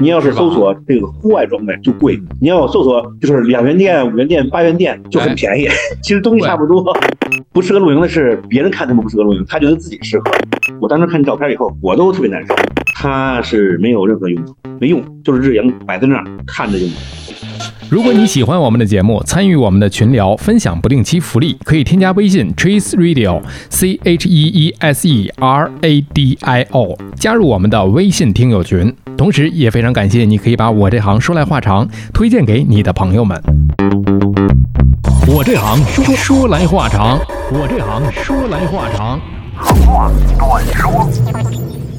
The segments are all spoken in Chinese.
你要是搜索这个户外装备就贵，你要搜索就是两元店、五元店、八元店就很便宜。其实东西差不多，不适合露营的是别人看他们不适合露营，他觉得自己适合。我当时看照片以后，我都特别难受。它是没有任何用处，没用，就是日营摆在那儿看着就。如果你喜欢我们的节目，参与我们的群聊，分享不定期福利，可以添加微信 Cheese Radio C H E E S E R A D I O，加入我们的微信听友群。同时，也非常感谢你可以把我这行说来话长推荐给你的朋友们。我这行说说来话长，我这行说来话长。话短说。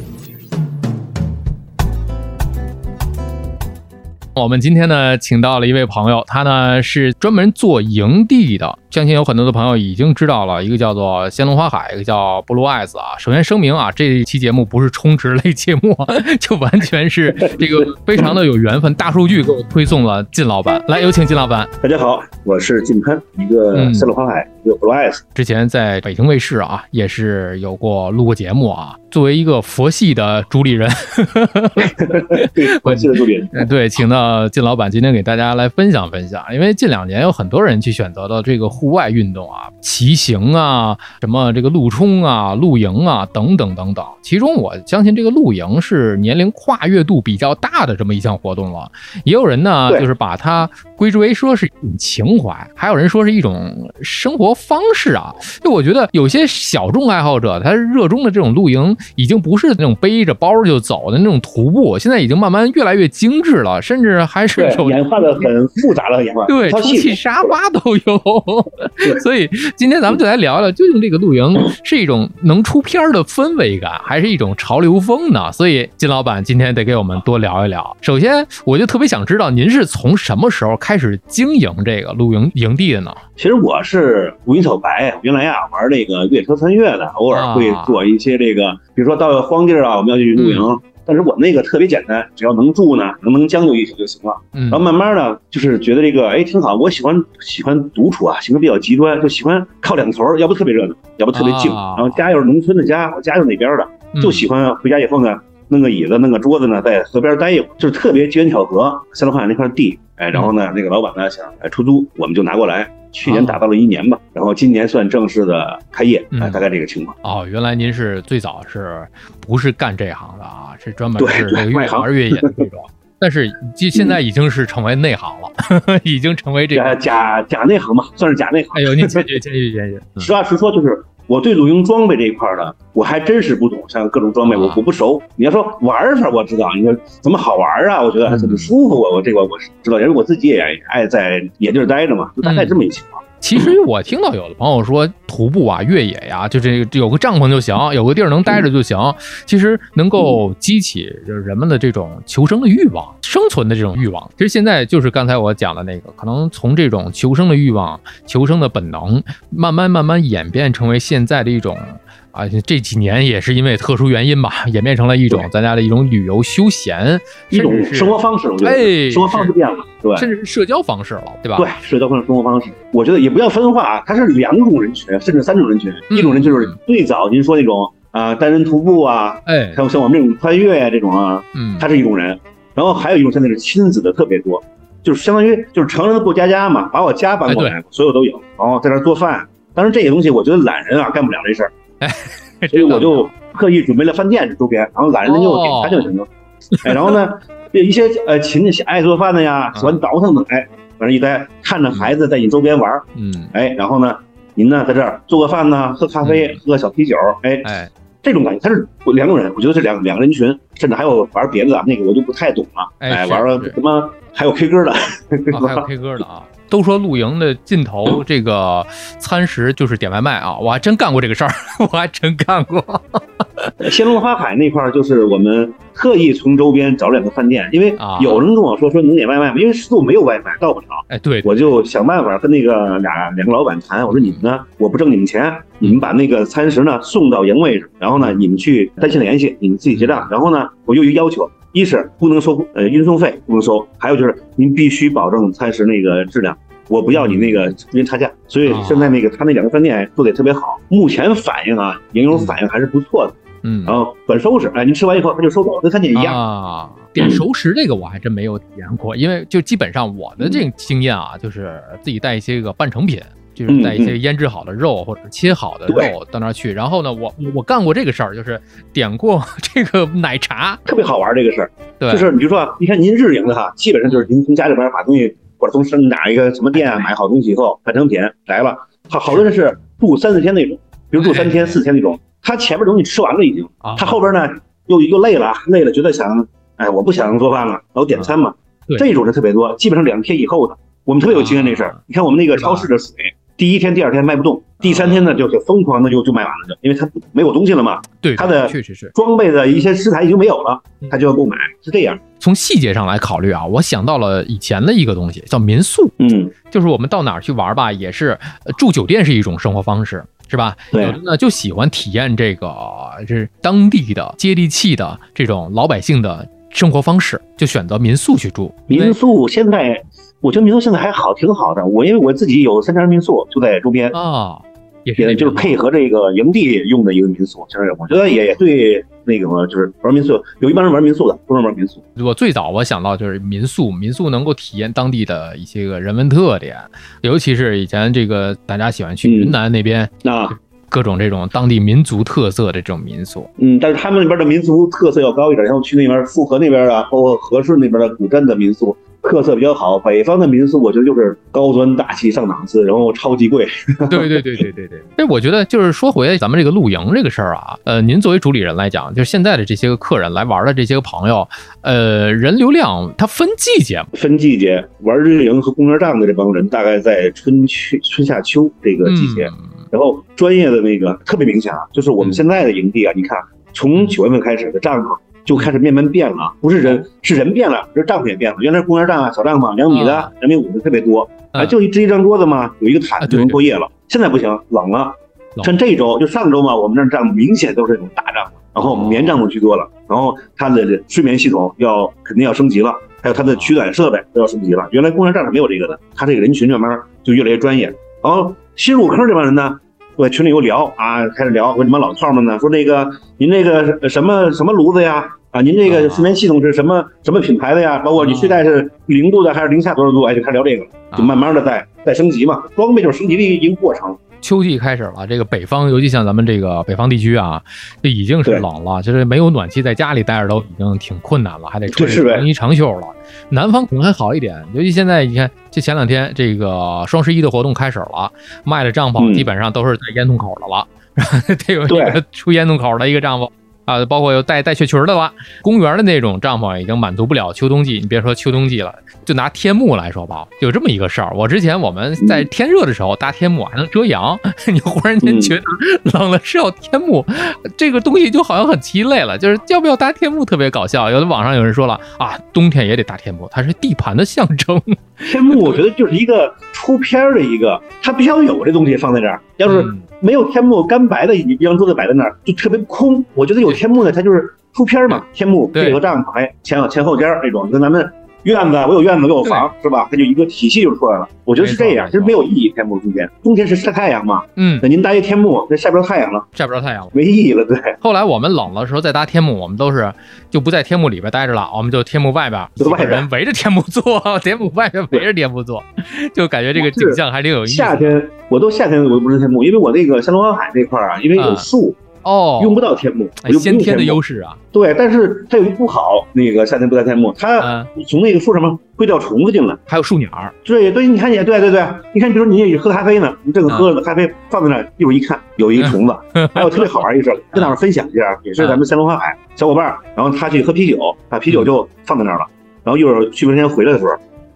我们今天呢，请到了一位朋友，他呢是专门做营地的。相信有很多的朋友已经知道了，一个叫做仙龙花海，一个叫 Blue Eyes 啊。首先声明啊，这一期节目不是充值类节目，就完全是这个非常的有缘分。大数据给我推送了靳老板，来有请靳老板。大家好，我是靳潘，一个仙龙花海，一个 Blue Eyes。之前在北京卫视啊，也是有过录过节目啊。作为一个佛系的主理人，佛系的主理人，对，请到靳老板今天给大家来分享分享。因为近两年有很多人去选择了这个。户外运动啊，骑行啊，什么这个路冲啊、露营啊，等等等等。其中我相信这个露营是年龄跨越度比较大的这么一项活动了。也有人呢，就是把它归之为说是一种情怀，还有人说是一种生活方式啊。就我觉得有些小众爱好者，他热衷的这种露营，已经不是那种背着包就走的那种徒步，现在已经慢慢越来越精致了，甚至还是有演化的很复杂的演化。对，充气沙发都有。所以今天咱们就来聊聊，究竟这个露营是一种能出片的氛围感，还是一种潮流风呢？所以金老板今天得给我们多聊一聊。首先，我就特别想知道，您是从什么时候开始经营这个露营营地的呢？其实我是无影小白，原来呀玩那个越野车穿越的，偶尔会做一些这个，比如说到荒地啊，我们要去露营。但是我那个特别简单，只要能住呢，能能将就一宿就行了。然后慢慢呢，就是觉得这个哎挺好。我喜欢喜欢独处啊，性格比较极端，就喜欢靠两头，要不特别热闹，要不特别静。然后家又是农村的家，我家就那边的，就喜欢回家以后呢，弄个椅子，弄个桌子呢，在河边待一会儿，就是特别机缘巧合。三楼花那块地，哎，然后呢，那个老板呢想哎出租，我们就拿过来。去年打造了一年吧，然后今年算正式的开业，嗯，大概这个情况。哦，原来您是最早是不是干这行的啊？是专门是这个越玩越野的这种。但是就现在已经是成为内行了，已经成为这个假假内行嘛，算是假内行。哎呦，您谦虚谦虚谦虚。实话实说，就是。我对露营装备这一块呢，我还真是不懂，像各种装备，我我不熟。你要说玩法，我知道，你说怎么好玩啊？我觉得还怎么舒服，我我这个我是知道，因为我自己也爱在野地待着嘛，就大概这么一情况。其实我听到有的朋友说徒步啊、越野呀，就这有个帐篷就行，有个地儿能待着就行。其实能够激起就是人们的这种求生的欲望、生存的这种欲望。其实现在就是刚才我讲的那个，可能从这种求生的欲望、求生的本能，慢慢慢慢演变成为现在的一种。啊，这几年也是因为特殊原因吧，演变成了一种咱家的一种旅游休闲，一种生活方式。我觉得，哎，生活方式变了，对，甚至是社交方式了，对吧？对，社交方式、生活方式，我觉得也不要分化啊，它是两种人群，甚至三种人群。一种人就是最早您说那种啊，单人徒步啊，哎，还有像我们这种穿越呀这种啊，嗯，它是一种人。然后还有一种现在是亲子的特别多，就是相当于就是成人的过家家嘛，把我家搬过来，所有都有，然后在这做饭。当然这些东西，我觉得懒人啊干不了这事儿。哎，所以我就特意准备了饭店周边，然后懒人就点餐就行了。哎，然后呢，一些呃勤爱做饭的呀，喜欢倒腾的，哎，反正一待看着孩子在你周边玩，嗯，哎，然后呢，您呢在这儿做个饭呢，喝咖啡，喝小啤酒，哎哎，这种感觉，他是两种人，我觉得是两两个人群，甚至还有玩别的，那个我就不太懂了，哎，玩什么还有 K 歌的，还有 K 歌 的啊。都说露营的尽头，这个餐食就是点外卖啊！我还真干过这个事儿，我还真干过。仙龙花海那块儿，就是我们特意从周边找两个饭店，因为有人跟我说说能点外卖吗？因为十渡没有外卖，到不了。哎，对，我就想办法跟那个俩两个老板谈，我说你们呢，我不挣你们钱，你们把那个餐食呢送到营位上，然后呢你们去单线联系，你们自己结账。然后呢，我又有要求。一是不能收呃运送费，不能收，还有就是您必须保证餐食那个质量，我不要你那个中间差价。所以现在那个他那两个饭店做的也特别好，目前反应啊，营友反应还是不错的。嗯，然后管收拾，哎，您吃完以后他就收走，跟餐厅一样啊。点熟食这个我还真没有体验过，因为就基本上我的这个经验啊，就是自己带一些个半成品。就是带一些腌制好的肉或者切好的肉到那儿去，然后呢，我我干过这个事儿，就是点过这个奶茶，特别好玩这个事儿。对，就是你比如说，你看您日营的哈，基本上就是您从家里边把东西或者从哪一个什么店啊买好东西以后，半成品来了，好好多人是住三四天那种，比如住三天四天那种，他前面东西吃完了已经，他后边呢又又累了，累了觉得想，哎，我不想做饭了，然后点餐嘛，这种人特别多，基本上两天以后的，我们特别有经验这事儿。你看我们那个超市的水。第一天、第二天卖不动，第三天呢就是疯狂的就就卖完了，就因为它没有东西了嘛。对，它的确实是装备的一些食材已经没有了，他就要购买，是这样。从细节上来考虑啊，我想到了以前的一个东西，叫民宿。嗯，就是我们到哪儿去玩吧，也是住酒店是一种生活方式，是吧？对。有的呢就喜欢体验这个是当地的接地气的这种老百姓的生活方式，就选择民宿去住。民宿现在。我觉得民宿现在还好，挺好的。我因为我自己有三家民宿，就在周边啊，也是就是配合这个营地用的一个民宿。其实我觉得也对那个就是玩民宿，有一帮人玩民宿的，不是玩民宿。我最早我想到就是民宿，民宿能够体验当地的一些个人文特点，尤其是以前这个大家喜欢去云南那边啊，各种这种当地民族特色的这种民宿。嗯，但是他们那边的民族特色要高一点，像去那边富河那边啊，包括和顺那边的古镇的民宿。特色比较好，北方的民宿我觉得就是高端大气上档次，然后超级贵。对对对对对对。哎，我觉得就是说回咱们这个露营这个事儿啊，呃，您作为主理人来讲，就是现在的这些个客人来玩的这些个朋友，呃，人流量它分季节，分季节玩日营和公园帐的这帮人，大概在春秋、春夏秋这个季节。然后专业的那个特别明显啊，就是我们现在的营地啊，你看从九月份开始的帐篷。就开始慢慢变了，不是人，是人变了，这帐篷也变了。原来公园帐啊，小帐篷，两米的、两米五的特别多，啊，就一支一张桌子嘛，有一个毯子就能过夜了。现在不行，冷了。像这周就上周嘛，我们这帐篷明显都是那种大帐篷，然后棉帐篷居多了。然后它的睡眠系统要肯定要升级了，还有它的取暖设备都要升级了。原来公园站是没有这个的，它这个人群慢慢就越来越专业。然后新入坑这帮人呢？我群里又聊啊，开始聊，我你们老炮们呢，说那个您那个什么什么炉子呀？啊，您这个睡眠系统是什么什么品牌的呀？包括你睡袋是零度的还是零下多少度？哎，就开始聊这个了，就慢慢的在在升级嘛，装备就是升级的一个过程。秋季开始了，这个北方，尤其像咱们这个北方地区啊，这已经是冷了，就是没有暖气，在家里待着都已经挺困难了，还得穿长衣长袖了。南方可能还好一点，尤其现在你看，这前两天这个双十一的活动开始了，卖的帐篷基本上都是在烟囱口的了，得有一个出烟囱口的一个帐篷。啊，包括有带带雪裙的了，公园的那种帐篷已经满足不了秋冬季。你别说秋冬季了，就拿天幕来说吧，有这么一个事儿。我之前我们在天热的时候搭天幕还能遮阳，你忽然间觉得 冷了是要天幕，这个东西就好像很鸡肋了。就是要不要搭天幕特别搞笑。有的网上有人说了啊，冬天也得搭天幕，它是地盘的象征。天幕我觉得就是一个出片儿的一个，它必须要有这东西放在这儿，要是。没有天幕，干白的一张桌子摆在那儿就特别空。我觉得有天幕的，它就是出片嘛。天幕配合帐篷，哎，前前后间那种，跟咱们院子，我有院子，我有房，是吧？它就一个体系就出来了。我觉得是这样，其实没有意义。天幕中间，冬天是晒太阳嘛。嗯，那您搭一天幕，那晒不着太阳了，晒不着太阳了，没意义了。对。后来我们冷的时候再搭天幕，我们都是就不在天幕里边待着了，我们就天幕外边，外人围着天幕坐，天幕外边围着天幕坐，就感觉这个景象还挺有意思。夏天。我都夏天我都不是天幕，因为我那个山东湾海那块儿啊，因为有树哦，用不到天幕，先天的优势啊。对，但是它有一不好，那个夏天不带天幕，它从那个树上面会掉虫子进来，还有树鸟。对对，你看你，对对对，你看，比如说你喝咖啡呢，你正喝着咖啡放在那儿，一会儿一看有一个虫子，还有特别好玩一事，跟大伙分享一下，也是咱们三龙花海小伙伴，然后他去喝啤酒，把啤酒就放在那儿了，然后一会儿去卫生间回来的时候，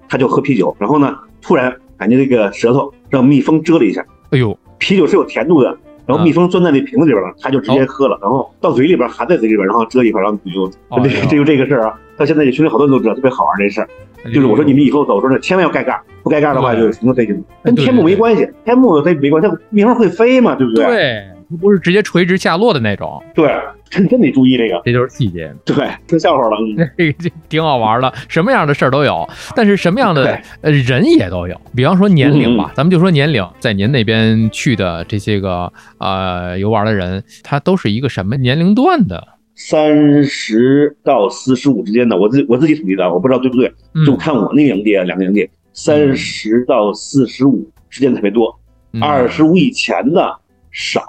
他就喝啤酒，然后呢，突然感觉这个舌头让蜜蜂蛰了一下，哎呦。啤酒是有甜度的，然后蜜蜂钻在那瓶子里边了，他就直接喝了，然后到嘴里边含在嘴里边，然后蛰一块，然后就 这这就这个事儿啊。到现在群里好多人都知道，特别好玩这事儿。就是我说你们以后走时候呢，千万要盖盖，不盖盖的话就什么费劲。跟天幕没关系，天幕它没关系，蜜蜂会飞嘛，对不对？对，它不是直接垂直下落的那种。对，真 真得注意这个，这就是细节。对，说笑话了，这个挺好玩的，什么样的事儿都有，但是什么样的呃人也都有。比方说年龄吧，咱们就说年龄，在您那边去的这些个呃游玩的人，他都是一个什么年龄段的？三十到四十五之间的，我自我自己统计的，我不知道对不对，就看我那个营地两个营地，三十到四十五之间特别多，二十五以前的少，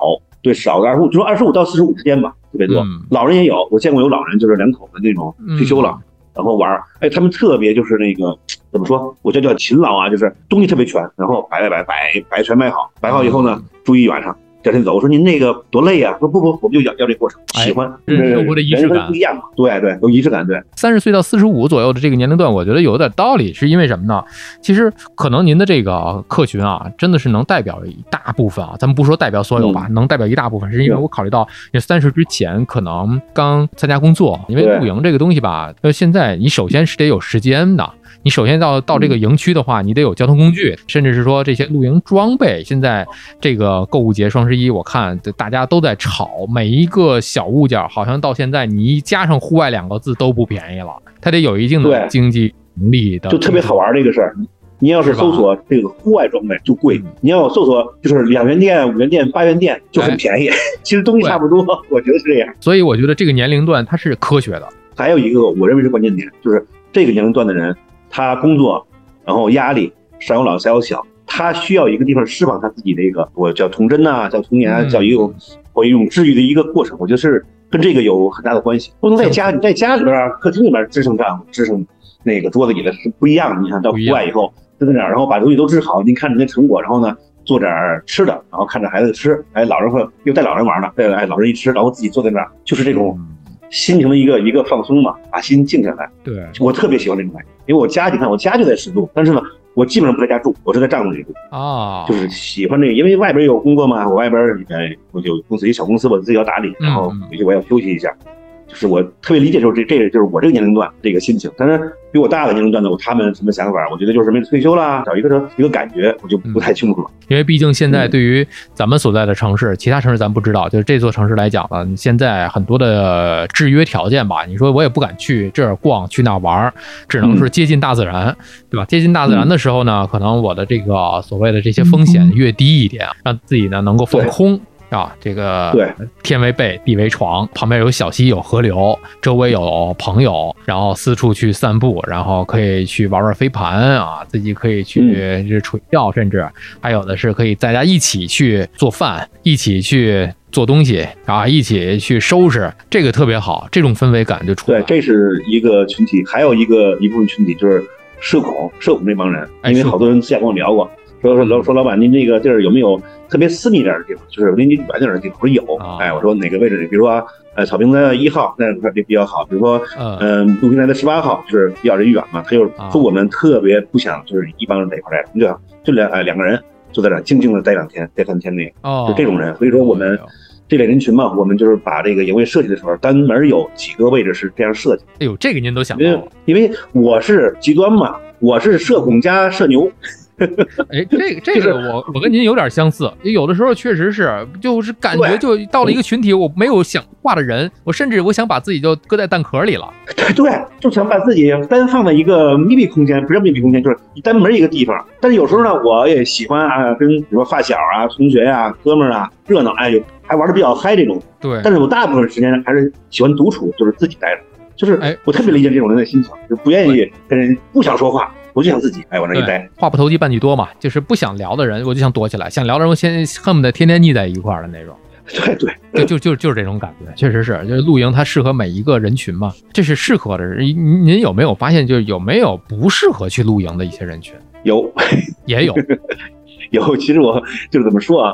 对少个二十五，就说二十五到四十五之间吧，特别多。老人也有，我见过有老人，就是两口子那种退休了，然后玩，哎，他们特别就是那个怎么说，我叫叫勤劳啊，就是东西特别全，然后摆摆摆摆摆全摆好，摆好以后呢，住一晚上。第二天走，我说您那个多累呀？说不不，我们就要要这过程，喜欢生活的仪式感不一样嘛。对对，有仪式感。对，三十岁到四十五左右的这个年龄段，我觉得有点道理，是因为什么呢？其实可能您的这个客群啊，真的是能代表一大部分啊。咱们不说代表所有吧，能代表一大部分，是因为我考虑到，你三十之前可能刚参加工作，因为露营这个东西吧，呃，现在你首先是得有时间的。你首先到到这个营区的话，你得有交通工具，甚至是说这些露营装备。现在这个购物节双十一，我看大家都在炒，每一个小物件好像到现在你一加上“户外”两个字都不便宜了，它得有一定的经济能力的。就特别好玩这个事儿，你要是搜索这个户外装备就贵，你要搜索就是两元店、五元店、八元店就很便宜，其实东西差不多，我觉得是这样。所以我觉得这个年龄段它是科学的。还有一个我认为是关键点，就是这个年龄段的人。他工作，然后压力上有老下有小，他需要一个地方释放他自己的一个，我叫童真呐，叫童年啊，叫一种或一种治愈的一个过程。我觉得是跟这个有很大的关系。不能在家，你在家里边客厅里边支撑帐篷，支撑那个桌子椅子是不一样的。你看到户外以后，在那儿，然后把东西都支好，您看着那成果，然后呢做点吃的，然后看着孩子吃，哎，老人会又带老人玩呢，对，哎，老人一吃，然后自己坐在那儿，就是这种。心情的一个一个放松嘛，把心静下来。对我特别喜欢这种感觉，因为我家你看我家就在十渡，但是呢，我基本上不在家住，我是在帐篷里住啊，就是喜欢这个，因为外边有工作嘛，我外边呃我有公司一小公司，我自己要打理，然后回去我要休息一下。就是我特别理解，就是这这个就是我这个年龄段这个心情。但是比我大的年龄段的，我他们什么想法？我觉得就是没退休啦，找一个一个感觉，我就不太清楚了。因为毕竟现在对于咱们所在的城市，其他城市咱不知道，就是这座城市来讲呢，现在很多的制约条件吧，你说我也不敢去这儿逛，去那儿玩，只能是接近大自然，对吧？接近大自然的时候呢，可能我的这个所谓的这些风 险越低一点，让自己呢能够放空。啊，这个对，天为被，地为床，旁边有小溪，有河流，周围有朋友，然后四处去散步，然后可以去玩玩飞盘啊，自己可以去是垂钓，甚至还有的是可以大家一起去做饭，一起去做东西啊，一起去收拾，这个特别好，这种氛围感就出来。对，这是一个群体，还有一个一部分群体就是社恐，社恐这帮人，因为好多人之前跟我聊过。说说老说老板，您这个地儿有没有特别私密点的地方？就是离您远点的地方？我说有。哎，我说哪个位置？比如说，呃，草坪的一号那块就比较好。比如说，嗯，陆平台的十八号就是比较人远嘛。他就说我们特别不想就是一帮人在一块待着，就就两哎两个人就在这静静的待两天，待三天那个，就这种人。所以说我们这类人群嘛，我们就是把这个营位设计的时候，单门有几个位置是这样设计。哎呦，这个您都想到？因为我是极端嘛，我是社恐加社牛。哎，这个这个我我跟您有点相似，有的时候确实是，就是感觉就到了一个群体，我没有想画的人，我甚至我想把自己就搁在蛋壳里了。对 对，就想把自己单放在一个密闭空间，不是密闭空间，就是单门一个地方。但是有时候呢，我也喜欢啊，跟比如说发小啊、同学呀、哥们儿啊热闹，哎，还玩的比较嗨这种。对，但是我大部分时间还是喜欢独处，就是自己待着。就是，哎，我特别理解这种人的心情，就不愿意跟人，不想说话。我就想自己哎往那一待，话不投机半句多嘛，就是不想聊的人，我就想躲起来；想聊的人，我先恨不得天天腻在一块儿的那种。对对，就就就就是这种感觉，确实是，就是露营它适合每一个人群嘛，这是适合的人。您有没有发现，就是有没有不适合去露营的一些人群？有，也有，有。其实我就是怎么说啊？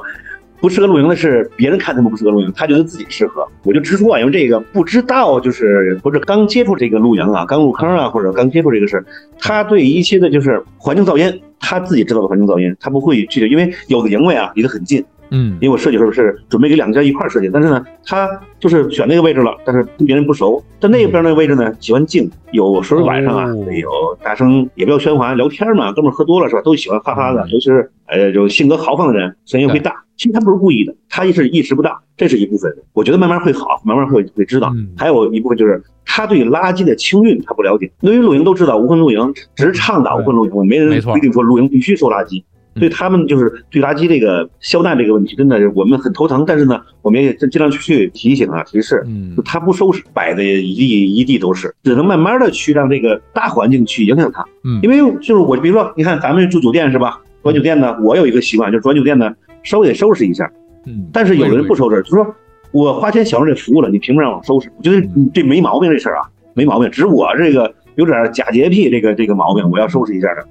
不适合露营的是别人看他们不适合露营，他觉得自己适合。我就直说啊，因为这个不知道，就是不是刚接触这个露营啊，刚入坑啊，或者刚接触这个事儿，他对一些的就是环境噪音，他自己知道的环境噪音，他不会去，因为有的营位啊离得很近，嗯，因为我设计时候是准备给两家一块设计，但是呢，他就是选那个位置了，但是跟别人不熟，在那边那个位置呢，喜欢静，有时候晚上啊，有大声，也不要喧哗，聊天嘛，哥们喝多了是吧，都喜欢哈哈的，尤其是呃，就性格豪放的人，声音会大。其实他不是故意的，他是意识不大，这是一部分。我觉得慢慢会好，慢慢会会知道。还有一部分就是他对垃圾的清运他不了解。对于露营都知道无痕露营，只是倡导无痕露营，没人规定说露营必须收垃圾。对他们就是对垃圾这个消难这个问题，真的是我们很头疼。但是呢，我们也尽量去提醒啊、提示。嗯，他不收拾，摆的一地一地都是，只能慢慢的去让这个大环境去影响他。嗯，因为就是我，比如说，你看咱们住酒店是吧？住酒店呢，我有一个习惯，就是住酒店呢。稍微得收拾一下，嗯，但是有人不收拾，就说我花钱享受这服务了，你凭什么让我收拾？我觉得你这没毛病，这事儿啊没毛病，只是我这个有点假洁癖，这个这个毛病，我要收拾一下的。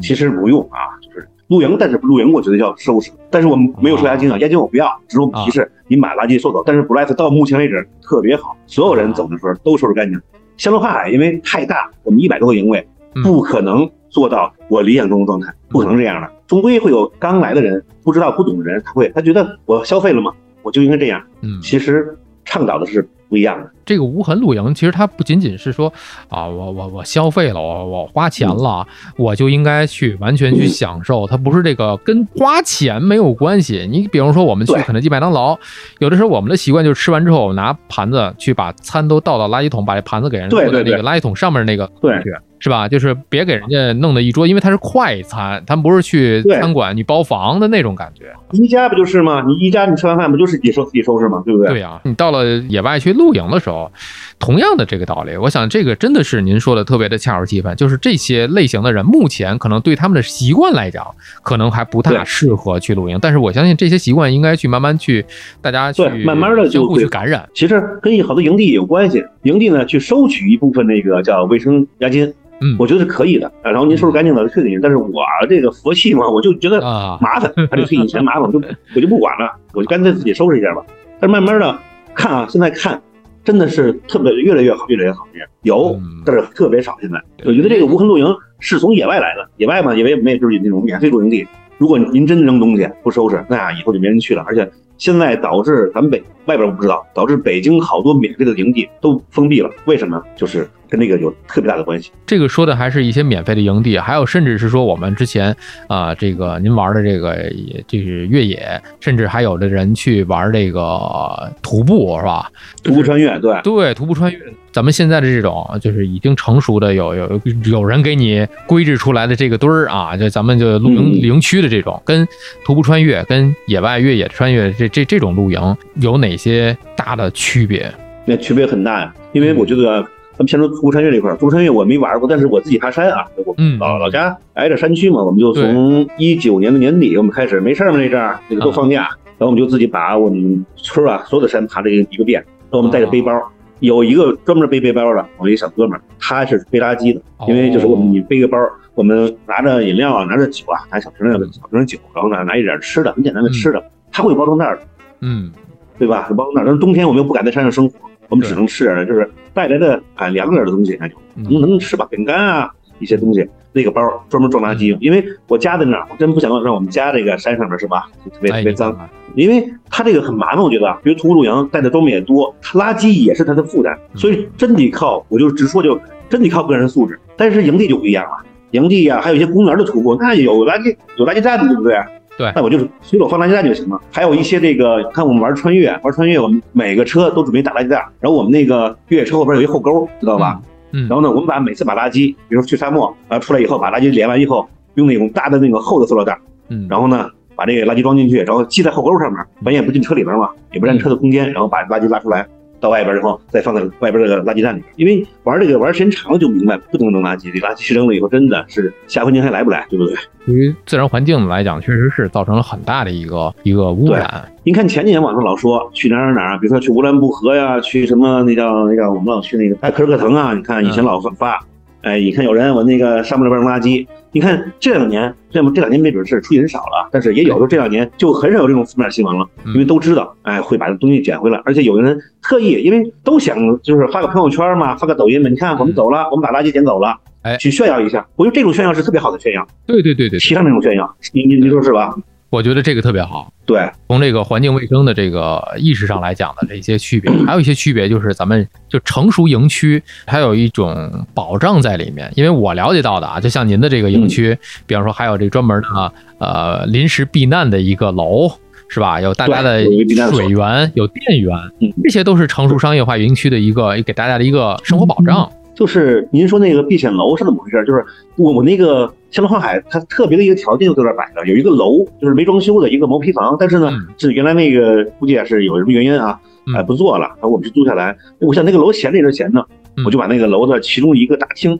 其实不用啊，就是露营，但是露营我觉得要收拾，但是我们没有收押金啊，押金我不要，只是我们提示你把垃圾收走。但是 Bless 到目前为止特别好，所有人走的时候都收拾干净。香乐花海因为太大，我们一百多个营位，不可能做到我理想中的状态，不可能这样的。终归会有刚来的人，不知道不懂的人，他会他觉得我消费了嘛，我就应该这样。嗯，其实倡导的是不一样的。这个无痕露营，其实它不仅仅是说啊，我我我消费了，我我花钱了，我就应该去完全去享受。它不是这个跟花钱没有关系。你比如说我们去肯德基、麦当劳，有的时候我们的习惯就是吃完之后拿盘子去把餐都倒到垃圾桶，把这盘子给人那个垃圾桶上面那个对。是吧？就是别给人家弄的一桌，因为它是快餐，他们不是去餐馆你包房的那种感觉。宜家不就是吗？你宜家你吃完饭不就是自己收自己收拾吗？对不对？对呀。你到了野外去露营的时候，同样的这个道理，我想这个真的是您说的特别的恰如其分。就是这些类型的人，目前可能对他们的习惯来讲，可能还不大适合去露营。但是我相信这些习惯应该去慢慢去，大家去慢慢的就会去感染。其实跟好多营地有关系，营地呢去收取一部分那个叫卫生押金。嗯，我觉得是可以的然后您收拾干净了退给您，但是我这个佛系嘛，我就觉得麻烦，还得退你钱麻烦，我就我就不管了，我就干脆自己收拾一下吧。但是慢慢的看啊，现在看真的是特别越来越好，越来越好。有，但是特别少。现在我觉得这个无痕露营是从野外来的，野外嘛，野外没就是那种免费露营地。如果您真扔东西不收拾，那以后就没人去了。而且现在导致咱们北外边我不知道，导致北京好多免费的营地都封闭了。为什么？就是跟那个有特别大的关系。这个说的还是一些免费的营地，还有甚至是说我们之前啊，这个您玩的这个就是越野，甚至还有的人去玩这个徒步，是吧？徒步穿越，对对，徒步穿越。咱们现在的这种就是已经成熟的，有有有人给你规制出来的这个堆儿啊，就咱们就露营营区的这种，跟徒步穿越、跟野外越野穿越这这这种露营有哪些大的区别？那区别很大呀，因为我觉得咱们先说徒步穿越这块儿，徒步穿越我没玩过，但是我自己爬山啊，我老老家挨着山区嘛，我们就从一九年的年底我们开始没事儿嘛那阵儿，那个都放假，然后我们就自己把我们村啊所有的山爬了一个遍，然后我们带着背包。有一个专门背背包的，我一小哥们儿，他是背垃圾的，因为就是我们你背个包，我们拿着饮料啊，拿着酒啊，拿小瓶的小瓶酒，然后呢拿一点吃的，很简单的吃的，他会有包装袋的，嗯，对吧？有包装袋，但是冬天我们又不敢在山上生活，我们只能吃点就是带来的啊凉点的东西，那就能能吃吧，饼干啊一些东西。那个包专门装垃圾，因为我家在那儿，我真不想让我们家这个山上面是吧，特别特别脏，因为他这个很麻烦，我觉得，比如徒步露营带的装备也多，他垃圾也是他的负担，所以真得靠，我就直说就真得靠个人素质。但是营地就不一样了，营地呀，还有一些公园的徒步，那有垃圾有垃圾站，对不对？对，那我就是随手放垃圾袋就行了。还有一些这个，看我们玩穿越，玩穿越，我们每个车都准备打垃圾袋，然后我们那个越野车后边有一后沟，知道吧？嗯，然后呢，我们把每次把垃圾，比如说去沙漠，然后出来以后，把垃圾连完以后，用那种大的那个厚的塑料袋，嗯，然后呢，把这个垃圾装进去，然后系在后钩上面，反正也不进车里边嘛，也不占车的空间，然后把垃圾拉出来。到外边以后，再放在外边这个垃圾站里。因为玩这个玩时间长了就明白，不能扔垃圾。这垃圾扔了以后，真的是下回您还来不来，对不对？对于自然环境来讲，确实是造成了很大的一个一个污染。您看前几年网上老说去哪儿哪儿，比如说去乌兰布和呀，去什么那叫那叫我们老去那个哎克尔克腾啊。你看以前老发。哎，你看有人我那个上面那边扔垃圾，你看这两年，这么这两年没准是出去人少了，但是也有，时候这两年就很少有这种负面新闻了，因为都知道，哎，会把这东西捡回来，而且有的人特意，因为都想就是发个朋友圈嘛，发个抖音嘛，你看我们走了，我们把垃圾捡走了，哎，去炫耀一下，我觉得这种炫耀是特别好的炫耀，对对对对，提倡那种炫耀，你你你说是吧？我觉得这个特别好。对，从这个环境卫生的这个意识上来讲的这些区别，还有一些区别就是咱们就成熟营区还有一种保障在里面。因为我了解到的啊，就像您的这个营区，比方说还有这专门的呃临时避难的一个楼，是吧？有大家的水源、有电源，这些都是成熟商业化营区的一个给大家的一个生活保障。就是您说那个避险楼是怎么回事？就是我我那个香河海，它特别的一个条件就在这摆着，有一个楼，就是没装修的一个毛坯房，但是呢，是原来那个估计也是有什么原因啊，哎不做了，然后我们就租下来。我想那个楼闲着也是闲着，我就把那个楼的其中一个大厅，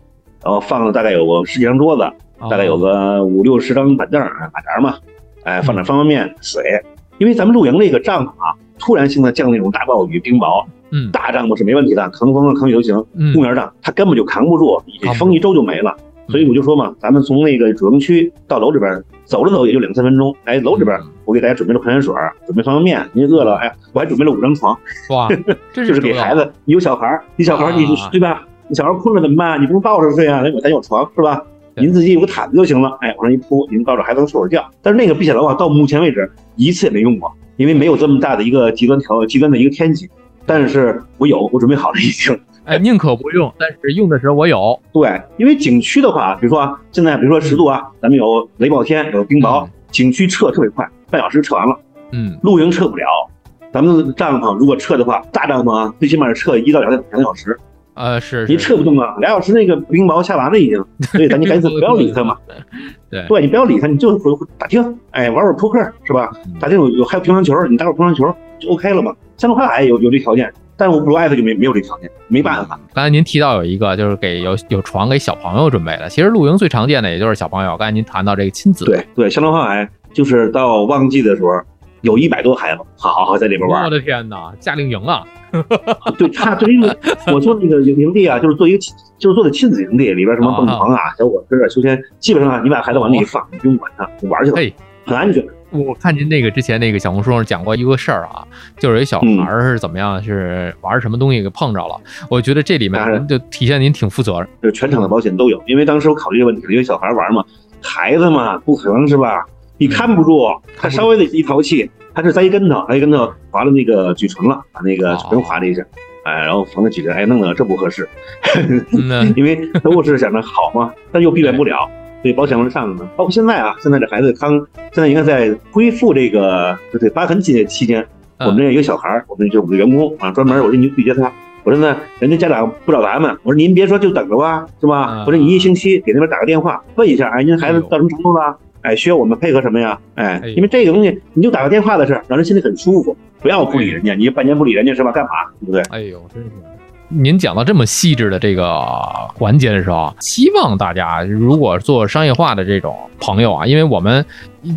然后放了大概有个十几张桌子，大概有个五六十张板凳马扎嘛，哎放点方便面、水，因为咱们露营那个帐篷啊，突然性的降那种大暴雨、冰雹。嗯，大帐篷是没问题的，扛风扛雨都行。嗯，公园帐它根本就扛不住，风一周就没了。所以我就说嘛，咱们从那个主城区到楼里边走着走也就两三分钟。哎，楼里边我给大家准备了矿泉水，准备方便面。您饿了，哎，我还准备了五张床。哇，就是给孩子，你有小孩你小孩你对吧？你小孩困了怎么办？你不能抱着睡啊？那我咱有床是吧？您自己有个毯子就行了。哎，往上一铺，您抱着孩子能睡会儿觉。但是那个避险楼啊，到目前为止一次也没用过，因为没有这么大的一个极端条极端的一个天气。但是我有，我准备好了已经。哎，宁可不用，但是用的时候我有。对，因为景区的话，比如说啊，现在比如说十度啊，咱们有雷暴天，有冰雹，景区撤特别快，半小时撤完了。嗯，露营撤不了，咱们帐篷如果撤的话，大帐篷啊，最起码是撤一到两两个小时。呃，是，你撤不动啊，俩小时那个冰雹下完了已经，所以咱就赶紧不要理他嘛。对，对你不要理他，你就回打听，哎，玩会扑克是吧？打听有有还有乒乓球，你打会乒乓球就 OK 了嘛。香川海有有这条件，但是我不爱他就没没有这条件，没办法。刚才您提到有一个就是给有有床给小朋友准备的，其实露营最常见的也就是小朋友。刚才您谈到这个亲子，对对，香川海就是到旺季的时候，有一百多孩子，好好好在里边玩。我的天哪，夏令营啊！对他，对于我做那个营营地啊，就是做一个，就是做的亲子营地，里边什么蹦床啊、小火车啊、秋千，基本上啊，你把孩子往里一放，你不用管他，玩去了，很安全。我看您那个之前那个小红书上讲过一个事儿啊，就是一小孩是怎么样，是玩什么东西给碰着了。我觉得这里面就体现您挺负责任，就全场的保险都有。因为当时我考虑这个问题，因为小孩玩嘛，孩子嘛，不可能是吧？你看不住，他稍微的一淘气。他是栽一跟头，栽一跟头划了那个嘴唇了，把那个嘴唇划了一下，哎，然后缝了几针，哎，弄得这不合适，因为都是想着好嘛，但又避免不了，所以保险往上了呢。包括现在啊，现在这孩子刚现在应该在恢复这个就是疤痕期期间，我们这有一个小孩，我们就是我们的员工啊，专门我说你对接他，我说呢，人家家长不找咱们，我说您别说就等着吧，是吧？我说你一星期给那边打个电话问一下，哎，您孩子到什么程度了？哎，需要我们配合什么呀？哎，因为这个东西，你就打个电话的事，让人心里很舒服。不要不理人家，你半年不理人家是吧？干嘛？对不对？哎呦，真是！您讲到这么细致的这个环节的时候，希望大家如果做商业化的这种朋友啊，因为我们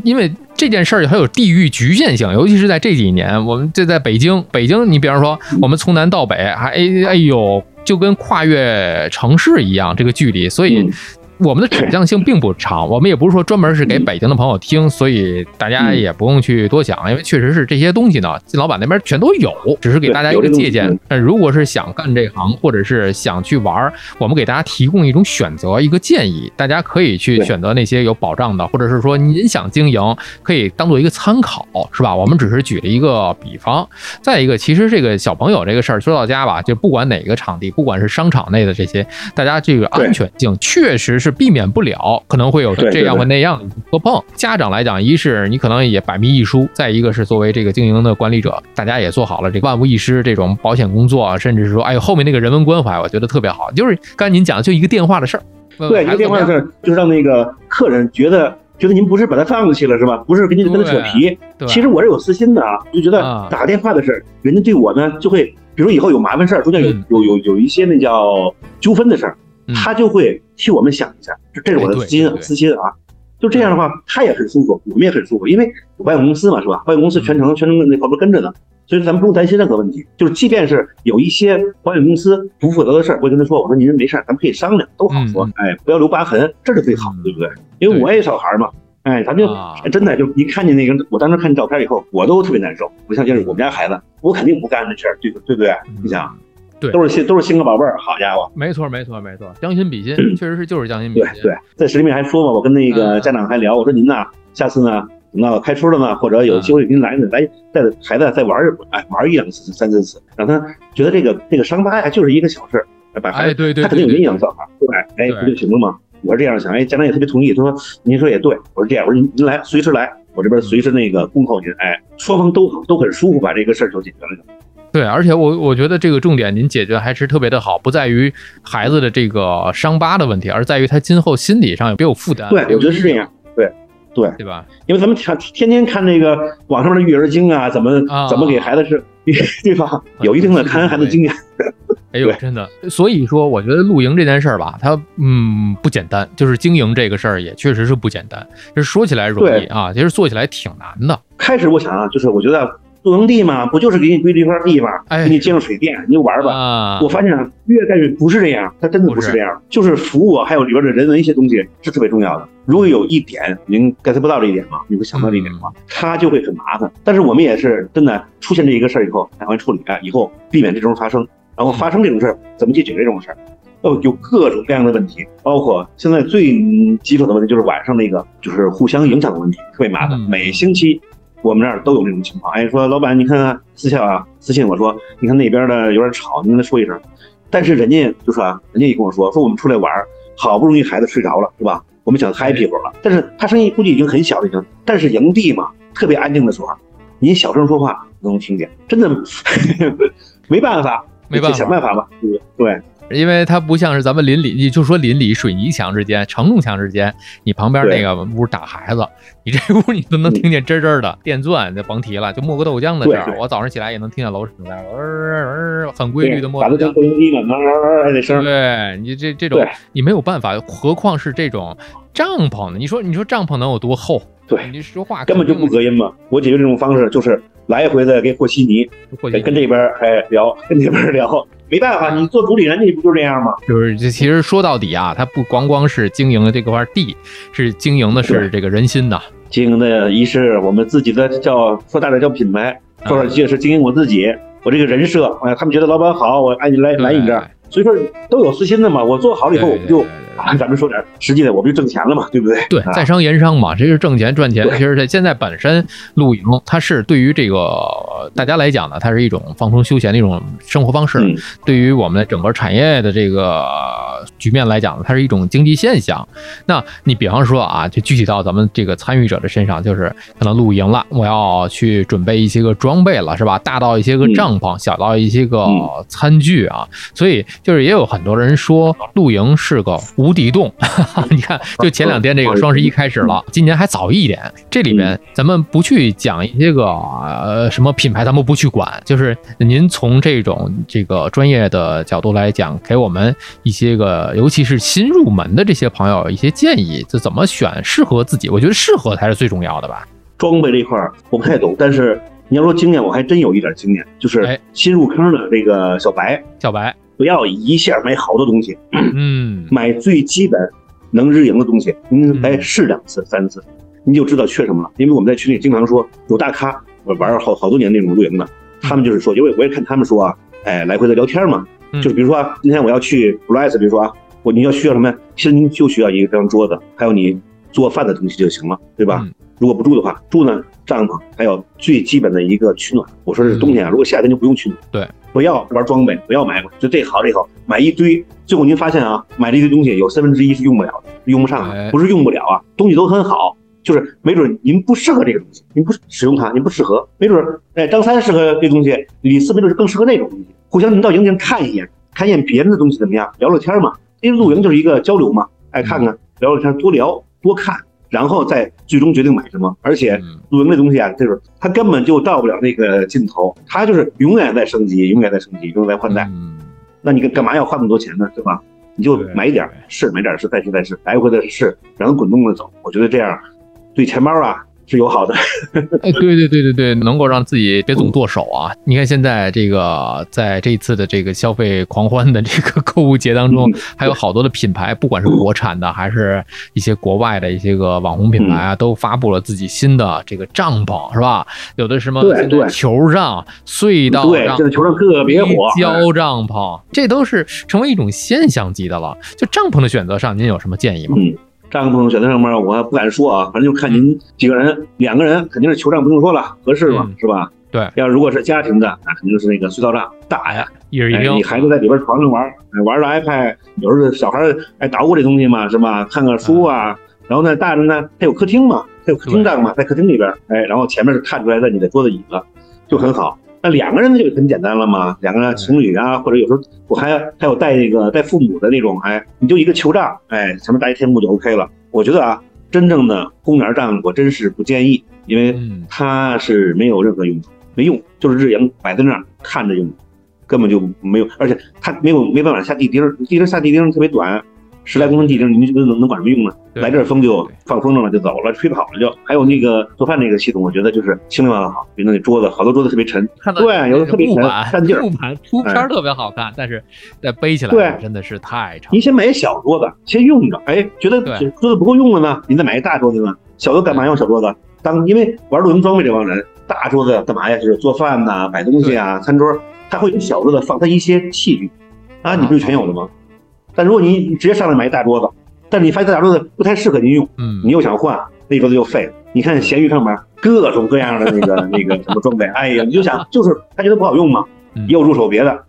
因为这件事儿它有地域局限性，尤其是在这几年，我们这在北京，北京，你比方说我们从南到北，还哎哎呦，就跟跨越城市一样，这个距离，所以。我们的指向性并不长，我们也不是说专门是给北京的朋友听，所以大家也不用去多想，因为确实是这些东西呢，金老板那边全都有，只是给大家一个借鉴。但如果是想干这行，或者是想去玩，我们给大家提供一种选择，一个建议，大家可以去选择那些有保障的，或者是说您想经营，可以当做一个参考，是吧？我们只是举了一个比方。再一个，其实这个小朋友这个事儿说到家吧，就不管哪个场地，不管是商场内的这些，大家这个安全性确实。是避免不了，可能会有这样或那样的磕碰。家长来讲，一是你可能也百密一疏，再一个是作为这个经营的管理者，大家也做好了这个万无一失这种保险工作，甚至是说，哎呦，后面那个人文关怀，我觉得特别好。就是刚才您讲的，就一个电话的事儿，对，一个电话的事儿，就是让那个客人觉得觉得您不是把他放弃了，是吧？不是跟您跟他扯皮。其实我是有私心的啊，就觉得打个电话的事儿，人家对我呢就会，比如以后有麻烦事儿，中间有有有有一些那叫纠纷的事儿。他就会替我们想一下，这这是我的私心私心啊，就这样的话，他也很舒服，我们也很舒服，因为有保险公司嘛，是吧？保险公司全程全程那旁边跟着呢，所以说咱们不用担心任何问题。就是即便是有一些保险公司不负责的事儿，我跟他说，我说您没事儿，咱们可以商量，都好说，哎，不要留疤痕，这是最好的，对不对？因为我也小孩嘛，哎，咱就真的就一看见那个，我当时看见照片以后，我都特别难受。不像就是我们家孩子，我肯定不干这事儿，对对不对？你想。对，都是新都是心肝宝贝儿，好家伙！没错，没错，没错，将心比心，确实是就是将心比心。对对，在视频里面还说嘛，我跟那个家长还聊，我说您呐，下次呢，那开春了呢，或者有机会您来呢，来带着孩子再玩一会儿，哎，玩一两次、三四次，让他觉得这个这个伤疤呀就是一个小事，把孩子哎、对对他肯定有阴影，小孩对吧？哎，不就行了吗？我是这样想，哎，家长也特别同意，他说您说也对，我说这样，我说您您来，随时来，我这边随时那个恭候您，哎，双方都都很舒服，把这个事儿就解决了。对，而且我我觉得这个重点您解决还是特别的好，不在于孩子的这个伤疤的问题，而在于他今后心理上有没有负担。对，我觉得是这样。对，对，对吧？因为咱们天天天看那个网上面的育儿经啊，怎么怎么给孩子是，对吧？有一定的看孩子经验。哎呦，真的。所以说，我觉得露营这件事儿吧，它嗯不简单，就是经营这个事儿也确实是不简单。就是说起来容易啊，其实做起来挺难的。开始我想啊，就是我觉得。露营地嘛，不就是给你规定一块地吗？给你接上水电，你就玩吧。我发现越干越不是这样，它真的不是这样。就是服务还有里边的人文一些东西是特别重要的。如果有一点您 get 不到这一点吗？你会想到这一点吗？它就会很麻烦。但是我们也是真的出现这一个事儿以后，赶快处理啊，以后避免这种发生。然后发生这种事儿，怎么去解决这种事儿？哦，有各种各样的问题，包括现在最棘手的问题就是晚上那个就是互相影响的问题，特别麻烦。每星期。我们这儿都有这种情况，哎，说老板，你看看私下啊，私信我说，你看那边的有点吵，你跟他说一声。但是人家就说啊，人家也跟我说，说我们出来玩，好不容易孩子睡着了，是吧？我们想 happy 会儿了。但是他声音估计已经很小了，已经。但是营地嘛，特别安静的时候，你小声说话都能听见，真的 没办法，没办法，想办法吧，对对。因为它不像是咱们邻里，你就说邻里水泥墙之间、承重墙之间，你旁边那个屋打孩子，你这屋你都能听见吱吱的电钻，就甭提了。就磨个豆浆的事儿，我早上起来也能听见楼上在很规律的磨豆浆声。对，你这这种你没有办法，何况是这种帐篷呢？你说你说帐篷能有多厚？对，你说话根本就不隔音嘛。我解决这种方式就是来回的给和稀泥，跟这边哎聊，跟那边聊。没办法，你做主理人，你不就这样吗？就是这，其实说到底啊，他不光光是经营的这块地，是经营的是这个人心呐。经营的一是我们自己的叫说大点叫品牌，说少些是经营我自己，我这个人设。哎，他们觉得老板好，我爱你来来你这儿，所以说都有私心的嘛。我做好了以后，我们就。啊，咱们说点实际的，我不就挣钱了嘛，对不对？对，在商言商嘛，这是挣钱赚钱。其实现在本身露营，它是对于这个大家来讲呢，它是一种放松休闲的一种生活方式。对于我们整个产业的这个局面来讲呢，它是一种经济现象。那你比方说啊，就具体到咱们这个参与者的身上，就是可能露营了，我要去准备一些个装备了，是吧？大到一些个帐篷，小到一些个餐具啊。所以就是也有很多人说，露营是个。无底洞，你看，就前两天这个双十一开始了，今年还早一点。这里面咱们不去讲一些个呃什么品牌，咱们不去管，就是您从这种这个专业的角度来讲，给我们一些个，尤其是新入门的这些朋友一些建议，就怎么选适合自己。我觉得适合才是最重要的吧。装备这块儿我不太懂，但是你要说经验，我还真有一点经验，就是新入坑的这个小白，小白。不要一下买好多东西，嗯，买最基本能日营的东西，您来试两次、三次，你就知道缺什么了。因为我们在群里经常说，有大咖我玩好好多年那种露营的，他们就是说，因为我也看他们说啊，哎，来回的聊天嘛，就是比如说今天我要去 Rise，比如说啊，我你要需要什么呀？其实您就需要一张桌子，还有你做饭的东西就行了，对吧？如果不住的话，住呢帐篷，还有最基本的一个取暖。我说是冬天啊，如果夏天就不用取暖。对。不要玩装备，不要买，就这好这好，买一堆，最后您发现啊，买这些东西有三分之一是用不了的，用不上，不是用不了啊，东西都很好，就是没准您不适合这个东西，您不使用它，您不适合，没准哎张三适合这东西，李四没准是更适合那种东西。互相您到营地看一眼，看一眼别人的东西怎么样，聊聊天嘛，因为露营就是一个交流嘛，哎看看聊聊天，多聊多看。然后再最终决定买什么，而且露营这东西啊，就是它根本就到不了那个尽头，它就是永远在升级，永远在升级，永远在换代。那你干干嘛要花那么多钱呢？对吧？你就买一点试，买点试，再试再试，来回的试，然后滚动的走。我觉得这样对钱包啊。是友好的，哎，对对对对对，能够让自己别总剁手啊！你看现在这个，在这一次的这个消费狂欢的这个购物节当中，还有好多的品牌，不管是国产的还是一些国外的一些个网红品牌啊，都发布了自己新的这个帐篷，是吧？有的什么球帐、隧道帐，球帐特别火，胶帐篷，这都是成为一种现象级的了。就帐篷的选择上，您有什么建议吗？帐篷选择上面我不敢说啊，反正就看您几个人，两个人肯定是球帐不用说了，合适嘛，是吧？对，要如果是家庭的，那肯定是那个隧道帐大呀，一人一你孩子在里边床上玩，玩着 iPad，有时候小孩爱捣鼓这东西嘛，是吧？看看书啊，然后呢，大人呢，他有客厅嘛，他有客厅帐嘛，在客厅里边，哎，然后前面是看出来的你的桌子椅子，就很好。那两个人就很简单了嘛，两个情侣啊，或者有时候我还还有带那个带父母的那种，哎，你就一个球帐，哎，前面搭一天幕就 OK 了。我觉得啊，真正的公园帐我真是不建议，因为它是没有任何用处。没用，就是日营摆在那儿看着用，根本就没有，而且它没有没办法下地钉，地钉下地钉特别短，十来公分地钉，你能能管什么用呢？来这儿风就放风筝了，就走了，吹跑了就。还有那个做饭那个系统，我觉得就是轻量好，比如那桌子，好多桌子特别沉，对，有的特别沉，占地儿。木板出片特别好看，但是再背起来，对，真的是太长。你先买一小桌子，先用着，哎，觉得桌子不够用了呢，你再买一大桌子呢。小的干嘛用小桌子？当因为玩露营装备这帮人。大桌子干嘛呀？就是做饭呐，买东西啊。餐桌它会有小桌子放它一些器具啊，你不是全有了吗？但如果你直接上来买一大桌子，但是你发现这大桌子不太适合您用，嗯，你又想换，那桌子就废了。你看闲鱼上面各种各样的那个 那个什么装备，哎呀，你就想就是他觉得不好用嘛，又入手别的，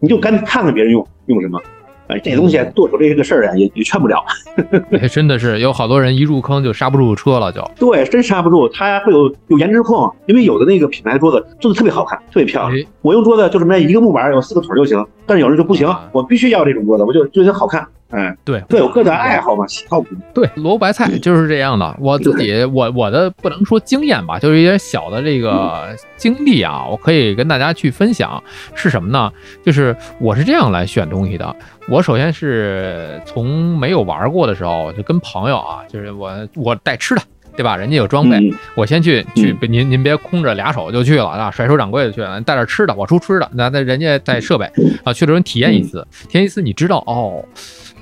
你就干看看别人用用什么。哎，这东西剁手这个事儿啊，也也劝不了。真的是有好多人一入坑就刹不住车了，就 对，真刹不住。它会有有颜值控，因为有的那个品牌桌子做的特别好看，特别漂亮。我用桌子就什么一个木板有四个腿就行，但是有人就不行，我必须要这种桌子，我就就得好看。哎，对，各有各的爱好嘛，喜好不同。对，萝卜白菜就是这样的。我自己，我我的不能说经验吧，就是一些小的这个经历啊，我可以跟大家去分享。是什么呢？就是我是这样来选东西的。我首先是从没有玩过的时候，就跟朋友啊，就是我我带吃的，对吧？人家有装备，我先去去，您您别空着俩手就去了啊，甩手掌柜的去了，带点吃的，我出吃的，那那人家带设备啊，去的人体验一次，体验一次，你知道哦。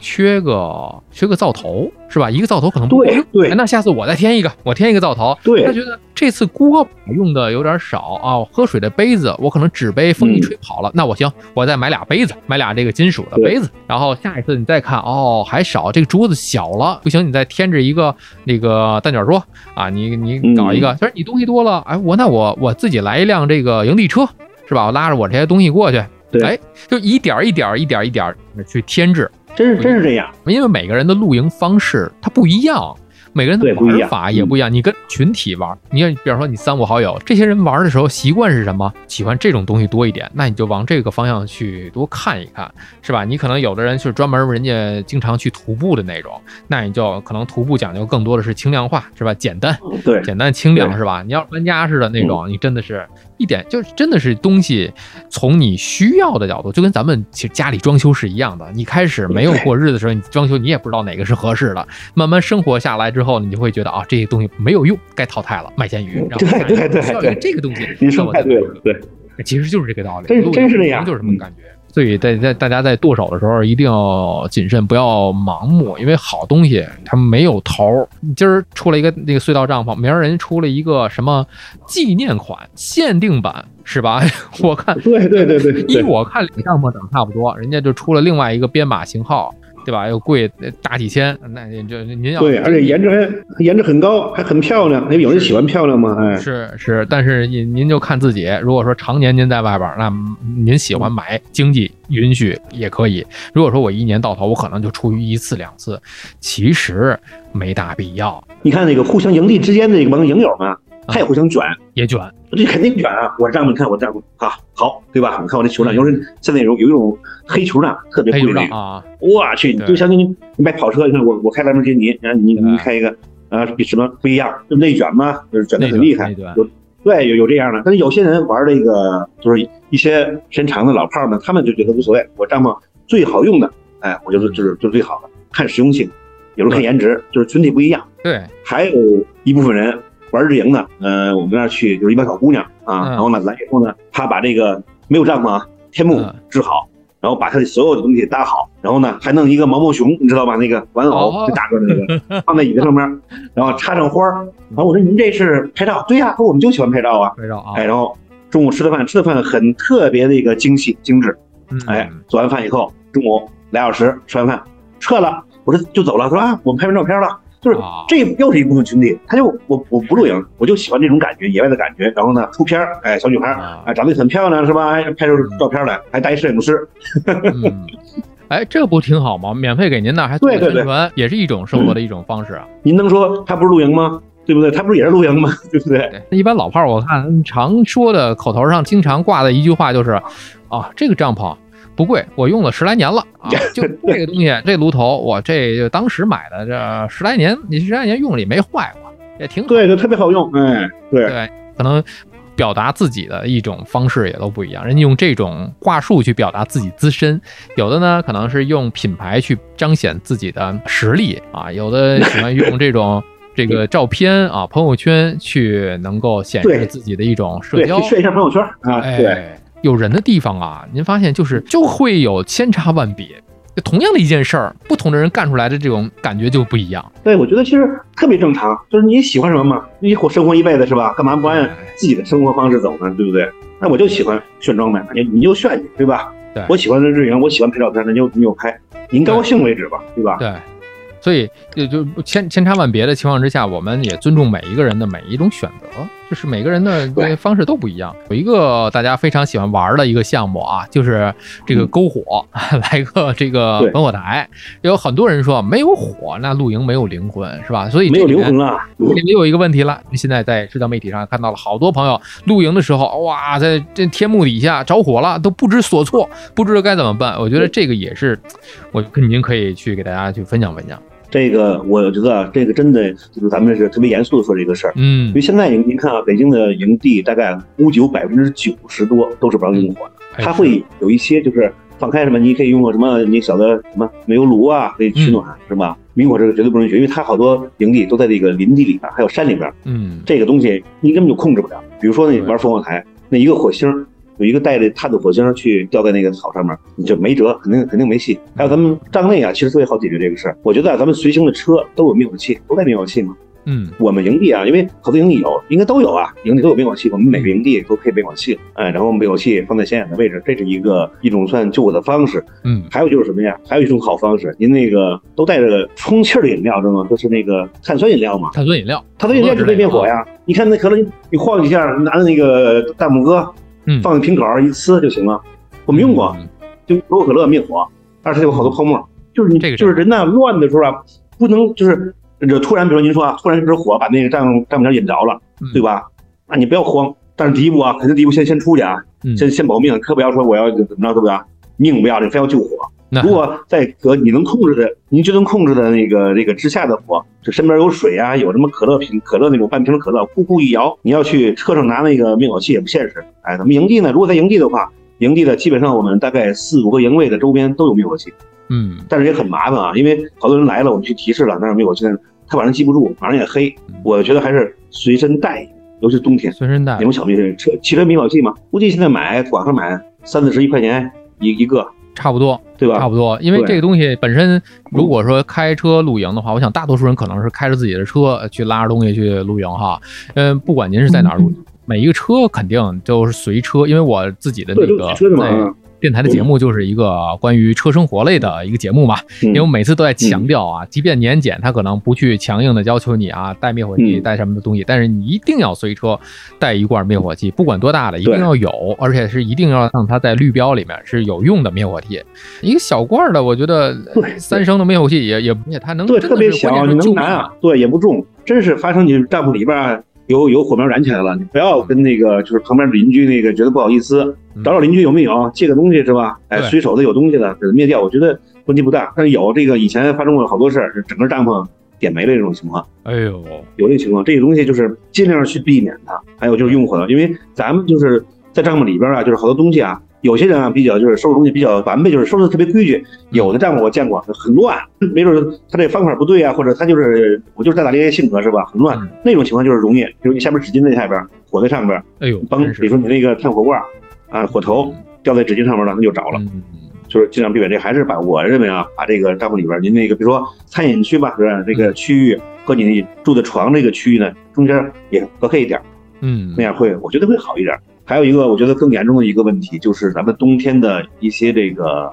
缺个缺个灶头是吧？一个灶头可能不够用。对，那下次我再添一个，我添一个灶头。对，他觉得这次锅用的有点少啊，喝水的杯子我可能纸杯风一吹跑了，那我行，我再买俩杯子，买俩这个金属的杯子。然后下一次你再看，哦，还少，这个桌子小了，不行，你再添置一个那个蛋卷桌啊，你你搞一个。他说你东西多了，哎，我那我我自己来一辆这个营地车是吧？我拉着我这些东西过去，哎，就一点一点一点一点去添置。真是真是这样，因为每个人的露营方式它不一样，每个人的玩法也不一样。你跟群体玩，你看，比方说你三五好友，这些人玩的时候习惯是什么？喜欢这种东西多一点，那你就往这个方向去多看一看，是吧？你可能有的人是专门人家经常去徒步的那种，那你就可能徒步讲究更多的是轻量化，是吧？简单，对，简单轻量，是吧？你要搬家似的那种，你真的是。一点就是真的是东西，从你需要的角度，就跟咱们其实家里装修是一样的。你开始没有过日子的时候，你装修你也不知道哪个是合适的。慢慢生活下来之后，你就会觉得啊，这些东西没有用，该淘汰了，卖咸鱼。然后对对对对，这个东西，你说太对了，对，其实就是这个道理，真真是这样，就是这么感觉。所以在在大家在剁手的时候一定要谨慎，不要盲目，因为好东西它没有头。你今儿出了一个那个隧道帐篷，明儿人出了一个什么纪念款、限定版，是吧？我看，对对对对，依我看，两帐篷长差不多，人家就出了另外一个编码型号。对吧？又贵大几千，那您就您要对，而且颜值还颜值很高，还很漂亮。那有人喜欢漂亮吗？哎，是是，但是您您就看自己。如果说常年您在外边，那您喜欢买，经济允许也可以。如果说我一年到头，我可能就出于一次两次，其实没大必要。你看那个互相营地之间的这帮营友们。他也互相卷，也卷，这肯定卷啊！我帐篷，你看我帐篷啊，好，对吧？你看我这球帐，有人现在有有一种黑球呢，特别贵那个啊！我去，就相当于你买跑车，你看我我开兰博基尼，然后你你开一个啊，比什么不一样？就内卷嘛，就是卷的很厉害。有对有有这样的，但是有些人玩这个，就是一些时间长的老炮呢，他们就觉得无所谓。我帐篷最好用的，哎，我就是就是就是最好的，看实用性，有时候看颜值，就是群体不一样。对，还有一部分人。玩日营的，呃，我们那儿去就是一帮小姑娘啊，然后呢来以后呢，她把这个没有帐篷啊，天幕支好，然后把她的所有的东西搭好，然后呢还弄一个毛毛熊，你知道吧？那个玩偶就大个的那个 放在椅子上面，然后插上花儿。然后我说您这是拍照？对呀，说我们就喜欢拍照啊。拍照啊。哎，然后中午吃的饭，吃的饭很特别的一个精细精致。哎，做完饭以后，中午俩小时吃完饭撤了。我说就走了，说啊，我们拍完照片了。就是这又是一部分群体，他就我我不露营，我就喜欢这种感觉，野外的感觉。然后呢，出片儿，哎，小女孩儿长得很漂亮是吧？还拍出照片来，还带摄影师。哎，这不挺好吗？免费给您呢，还做宣传，也是一种生活的一种方式啊。您能说他不是露营吗？对不对？他不是也是露营吗？对不对？一般老炮儿，我看常说的口头上经常挂的一句话就是：啊，这个帐篷不贵，我用了十来年了啊。就这个东西，这炉头我这就当时买的，这十来年，你十来年用了也没坏过，也挺对，就特别好用。哎，对对，可能表达自己的一种方式也都不一样。人家用这种话术去表达自己自身，有的呢可能是用品牌去彰显自己的实力啊，有的喜欢用这种。这个照片啊，朋友圈去能够显示自己的一种社交，炫一下朋友圈啊。对，有人的地方啊，您发现就是就会有千差万别，同样的一件事儿，不同的人干出来的这种感觉就不一样。对，我觉得其实特别正常，就是你喜欢什么嘛，你活生活一辈子是吧？干嘛不按自己的生活方式走呢？对不对？那我就喜欢炫装备，你你就炫去，对吧？对，我喜欢的日营，我喜欢拍照片，那就你就拍，您高兴为止吧，对吧？对。所以，就就千千差万别的情况之下，我们也尊重每一个人的每一种选择，就是每个人的方式都不一样。有一个大家非常喜欢玩的一个项目啊，就是这个篝火，来个这个烽火台。有很多人说没有火，那露营没有灵魂，是吧？所以没有灵魂了。这里有一个问题了，现在在社交媒体上看到了好多朋友露营的时候，哇，在这天幕底下着火了，都不知所措，不知道该怎么办。我觉得这个也是，我肯定可以去给大家去分享分享。这个我觉得这个真的就是咱们是特别严肃的说这个事儿，嗯，因为现在您您看啊，北京的营地大概估计有百分之九十多都是不让用火的，它会有一些就是放开什么，你可以用个什么你小的什么煤油炉啊，可以取暖是吧？明火这个绝对不允许，因为它好多营地都在这个林地里边，还有山里边，嗯，这个东西你根本就控制不了。比如说你玩烽火台，那一个火星。有一个带着碳的火星去掉在那个草上面，你就没辙，肯定肯定没戏。还有咱们帐内啊，其实特别好解决这个事儿。我觉得咱们随行的车都有灭火器，都带灭火器嘛。嗯，我们营地啊，因为合作营地有，应该都有啊，营地都有灭火器。我们每个营地都配灭火器，哎，然后灭火器放在显眼的位置，这是一个一种算救火的方式。嗯，还有就是什么呀？还有一种好方式，您那个都带着充气的饮料，知道吗？就是那个碳酸饮料嘛。碳酸饮料，碳酸饮料就可以灭火呀。你看那可乐，你晃几下，拿着那个大拇哥。嗯，放在瓶口一呲就行了。我们用过，就可口可乐灭火，但是它有好多泡沫。就是你，就是人呢乱的时候啊，不能就是这突然，比如您说啊，突然一支火把那个丈丈母娘引着了，对吧？那你不要慌，但是第一步啊，肯定第一步先先出去啊，先先保命，可不要说我要怎么着，对不对？命不要紧，非要救火。如果在可你能控制的，您就能控制的那个这个之下的火，就身边有水啊，有什么可乐瓶、可乐那种半瓶可乐，咕咕一摇，你要去车上拿那个灭火器也不现实。哎，咱们营地呢，如果在营地的话，营地的基本上我们大概四五个营位的周边都有灭火器。嗯，但是也很麻烦啊，因为好多人来了，我们去提示了，但是灭火器他晚上记不住，晚上也黑。我觉得还是随身带，尤其是冬天，随身带那种小灭车汽车灭火器嘛，估计现在买网上买三四十一块钱一一个。差不多，对吧？差不多，因为这个东西本身，如果说开车露营的话，我想大多数人可能是开着自己的车去拉着东西去露营哈。嗯，不管您是在哪儿露，每一个车肯定都是随车，因为我自己的那个在。电台的节目就是一个关于车生活类的一个节目嘛，因为我每次都在强调啊，即便年检他可能不去强硬的要求你啊带灭火器带什么的东西，但是你一定要随车带一罐灭火器，不管多大的一定要有，而且是一定要让它在绿标里面是有用的灭火器。一个小罐的，我觉得三升的灭火器也也也它能对特别小，你能拿啊？对，也不重，真是发生你站不里边。有有火苗燃起来了，你不要跟那个就是旁边邻居那个觉得不好意思，找找邻居有没有借个东西是吧？哎，随手的有东西的给它灭掉，我觉得问题不大。但是有这个以前发生过好多事儿，是整个帐篷点没了这种情况。哎呦，有这个情况，这个东西就是尽量去避免它。还有就是用火的，因为咱们就是在帐篷里边啊，就是好多东西啊。有些人啊，比较就是收拾东西比较完备，就是收拾的特别规矩。有的帐篷我见过很乱，没准他这方法不对啊，或者他就是我就是在打猎性格是吧？很乱，那种情况就是容易，比如你下面纸巾在下边，火在上边，哎呦，崩，比如说你那个炭火罐啊，火头掉在纸巾上面了，那就着了。就是尽量避免这，还是把我认为啊，把这个帐篷里边您那个，比如说餐饮区吧，是吧？这个区域和你住的床这个区域呢，中间也隔开一点，嗯，那样会，我觉得会好一点。还有一个我觉得更严重的一个问题，就是咱们冬天的一些这个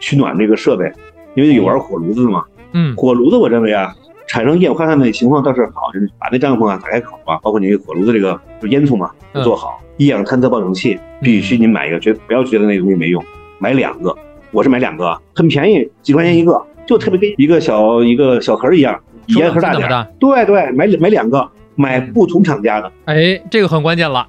取暖这个设备，因为有玩火炉子的嘛，嗯，火炉子我认为啊，产生液化碳的情况倒是好，就是把那帐篷啊打开口啊，包括你火炉子这个就烟囱嘛，做好。一氧探测报警器必须你买一个，绝不要觉得那个东西没用，买两个。我是买两个，很便宜，几块钱一个，就特别跟一个小一个小盒一样，比烟盒大点。对对，买买两个，买不同厂家的。哎，这个很关键了，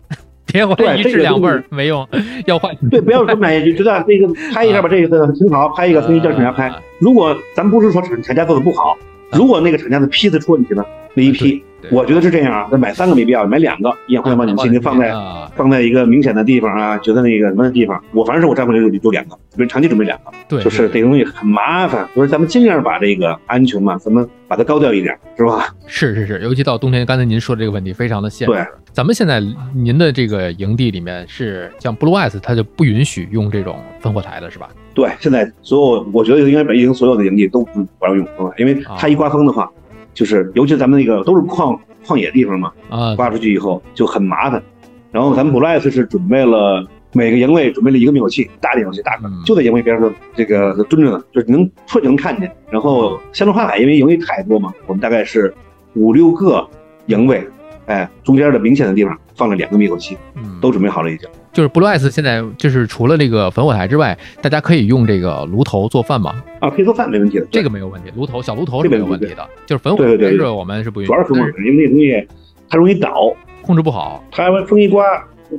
别换一式两味儿没用，要换。对，不要说买就觉得这个拍一下吧，这个挺好，拍一个重新叫厂家拍。如果咱不是说厂厂家做的不好，如果那个厂家的批次出问题呢，那一批。我觉得是这样啊，那买三个没必要，买两个一氧化碳报警器，你放在放在一个明显的地方啊，觉得那个什么地方，我反正是我帐篷里就就两个，准备长期准备两个，对，就是这个东西很麻烦，所以咱们尽量把这个安全嘛，咱们把它高调一点，是吧？是是是，尤其到冬天，刚才您说的这个问题非常的现实。对，咱们现在您的这个营地里面是像 Blue Ice，它就不允许用这种烽火台的是吧？对，现在所有我觉得应该北京所有的营地都不不让用风，因为它一刮风的话，就是尤其咱们那个都是旷。旷野地方嘛，啊，刮出去以后就很麻烦。然后咱们 Blue 是准备了每个营位准备了一个灭火器，大的灭火器，大个，就在营位边上这个蹲着呢，就是能出去能看见。然后香中花海因为营地太多嘛，我们大概是五六个营位，哎，中间的明显的地方放了两个灭火器，都准备好了已经。就是 Blue Ice 现在就是除了这个焚火台之外，大家可以用这个炉头做饭吗？啊，可以做饭，没问题的，这个没有问题。炉头小炉头是没有问题的，就是焚火台是我们是不允许。主要是焚火台，因为那东西它容易倒，控制不好。它风一刮，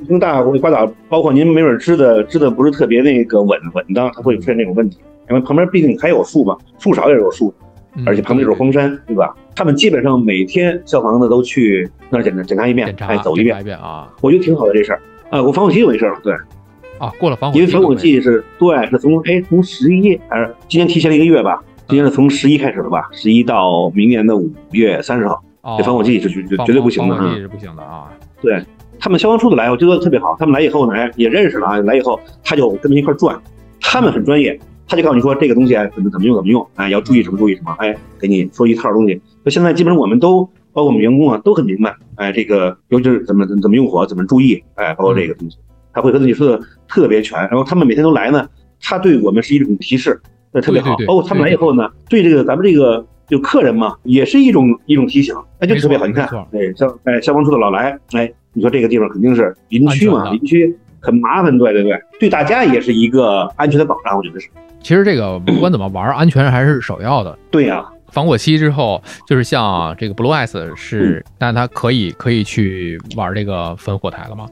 风大会刮倒，包括您没准支的支的不是特别那个稳稳当，它会出现那种问题。因为旁边毕竟还有树嘛，树少也有树，而且旁边就是荒山，对吧？他们基本上每天消防的都去那儿检查检查一遍，哎，走一遍一遍啊，我觉得挺好的这事儿。啊，我防火器就没事了，对。啊，过了防火，因为防火剂是对，是从哎从十一还是今年提前了一个月吧？今年是从十一开始的吧？十一到明年的五月三十号，这防火剂是绝绝绝对不行的，防火剂是不行的啊。对他们消防处的来，我觉得特别好。他们来以后呢，哎，也认识了啊。来以后他就跟着一块转，他们很专业，他就告诉你说这个东西怎么怎么用怎么用，哎，要注意什么注意什么，哎，给你说一套东西。那现在基本上我们都包括我们员工啊都很明白，哎，这个尤其是怎么怎么用火，怎么注意，哎，包括这个东西。他会和你说的特别全，然后他们每天都来呢，他对我们是一种提示，那特别好。包括他们来以后呢，对这个咱们这个就客人嘛，也是一种一种提醒，那就特别好。你看，哎消哎消防处的老来，哎，你说这个地方肯定是林区嘛，林区很麻烦，对对对，对大家也是一个安全的保障，我觉得是。其实这个不管怎么玩，安全还是首要的。对呀，防火期之后，就是像这个 Blue Ice 是，那它可以可以去玩这个烽火台了吗？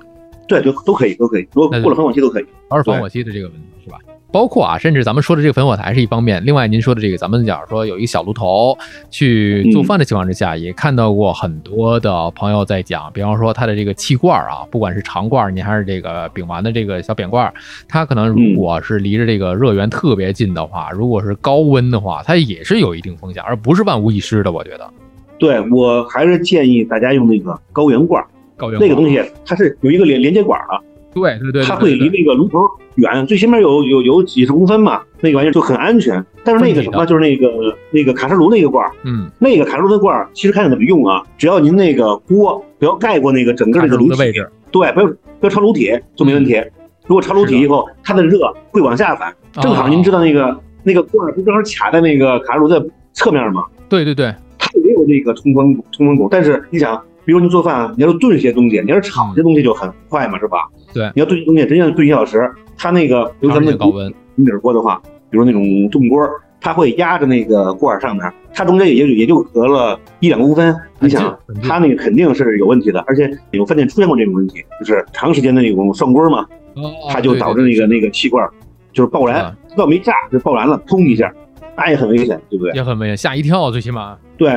对，就都可以，都可以，如果过了防火期都可以，都是防火期的这个问题是吧？包括啊，甚至咱们说的这个烽火台是一方面，另外您说的这个，咱们假如说有一个小炉头去做饭的情况之下，也看到过很多的朋友在讲，比方说它的这个气罐啊，不管是长罐，你还是这个丙烷的这个小扁罐，它可能如果是离着这个热源特别近的话，如果是高温的话，它也是有一定风险，而不是万无一失的。我觉得，对我还是建议大家用那个高原罐。高原那个东西它是有一个连连接管的，对对对，它会离那个炉头远，最起码有有有几十公分嘛，那个玩意儿就很安全。但是那个什么，就是那个那个卡式炉那个罐，嗯，那个卡式炉的罐儿，其实看怎么用啊，只要您那个锅不要盖过那个整个那个炉的位置，对，不要不要超炉体就没问题。如果超炉体以后，它的热会往下反，正好您知道那个那个罐儿不正好卡在那个卡式炉的侧面吗？对对对，它也有那个通风通风孔，但是你想。比如你做饭，你要炖一些东西，你要是炒些东西就很快嘛，是吧？对，你要炖东西，真要炖一小时，它那个，比如咱们高温平底锅的话，比如那种炖锅，它会压着那个罐上面，它中间也就也就隔了一两公分，你想，它那个肯定是有问题的，而且有饭店出现过这种问题，就是长时间的那种涮锅嘛，它就导致那个那个气罐就是爆燃，倒没炸就爆燃了，砰一下，那也很危险，对不对？也很危险，吓一跳，最起码。对。